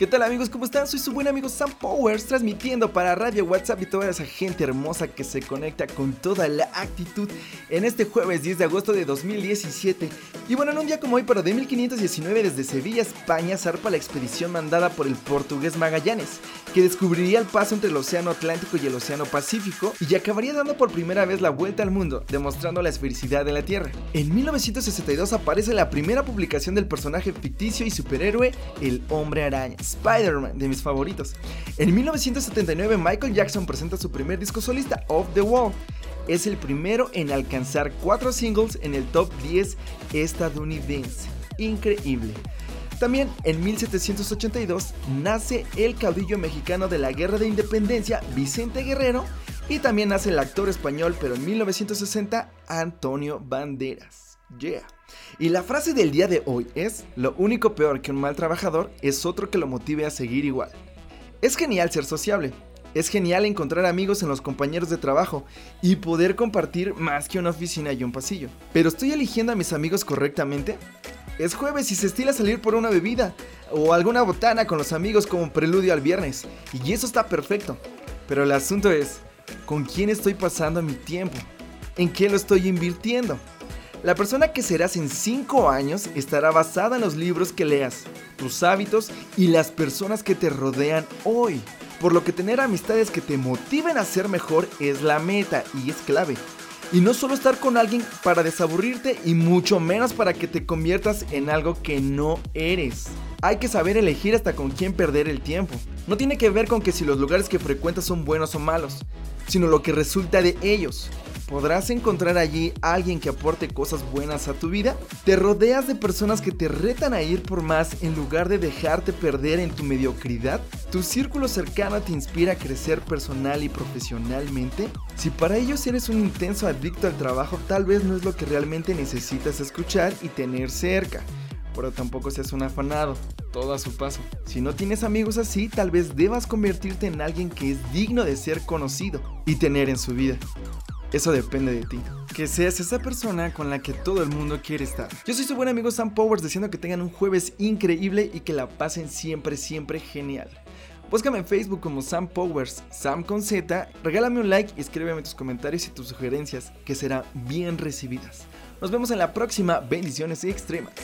¿Qué tal amigos? ¿Cómo están? Soy su buen amigo Sam Powers transmitiendo para Radio WhatsApp y toda esa gente hermosa que se conecta con toda la actitud en este jueves 10 de agosto de 2017. Y bueno, en un día como hoy, pero de 1519 desde Sevilla, España, zarpa la expedición mandada por el portugués Magallanes, que descubriría el paso entre el Océano Atlántico y el Océano Pacífico y acabaría dando por primera vez la vuelta al mundo, demostrando la esfericidad de la Tierra. En 1962 aparece la primera publicación del personaje ficticio y superhéroe, el Hombre Araña. Spider-Man, de mis favoritos. En 1979 Michael Jackson presenta su primer disco solista, Off the Wall. Es el primero en alcanzar cuatro singles en el top 10 estadounidense. Increíble. También en 1782 nace el caudillo mexicano de la Guerra de Independencia, Vicente Guerrero, y también nace el actor español, pero en 1960, Antonio Banderas. Yeah. Y la frase del día de hoy es, lo único peor que un mal trabajador es otro que lo motive a seguir igual. Es genial ser sociable, es genial encontrar amigos en los compañeros de trabajo y poder compartir más que una oficina y un pasillo. Pero ¿estoy eligiendo a mis amigos correctamente? Es jueves y se estila salir por una bebida o alguna botana con los amigos como preludio al viernes. Y eso está perfecto. Pero el asunto es, ¿con quién estoy pasando mi tiempo? ¿En qué lo estoy invirtiendo? La persona que serás en 5 años estará basada en los libros que leas, tus hábitos y las personas que te rodean hoy. Por lo que tener amistades que te motiven a ser mejor es la meta y es clave. Y no solo estar con alguien para desaburrirte y mucho menos para que te conviertas en algo que no eres. Hay que saber elegir hasta con quién perder el tiempo. No tiene que ver con que si los lugares que frecuentas son buenos o malos, sino lo que resulta de ellos. ¿Podrás encontrar allí a alguien que aporte cosas buenas a tu vida? ¿Te rodeas de personas que te retan a ir por más en lugar de dejarte perder en tu mediocridad? ¿Tu círculo cercano te inspira a crecer personal y profesionalmente? Si para ellos eres un intenso adicto al trabajo, tal vez no es lo que realmente necesitas escuchar y tener cerca pero tampoco seas un afanado, todo a su paso. Si no tienes amigos así, tal vez debas convertirte en alguien que es digno de ser conocido y tener en su vida. Eso depende de ti. Que seas esa persona con la que todo el mundo quiere estar. Yo soy su buen amigo Sam Powers, deseando que tengan un jueves increíble y que la pasen siempre, siempre genial. Búscame en Facebook como Sam Powers, Sam con Z, regálame un like y escríbeme tus comentarios y tus sugerencias, que serán bien recibidas. Nos vemos en la próxima, bendiciones extremas.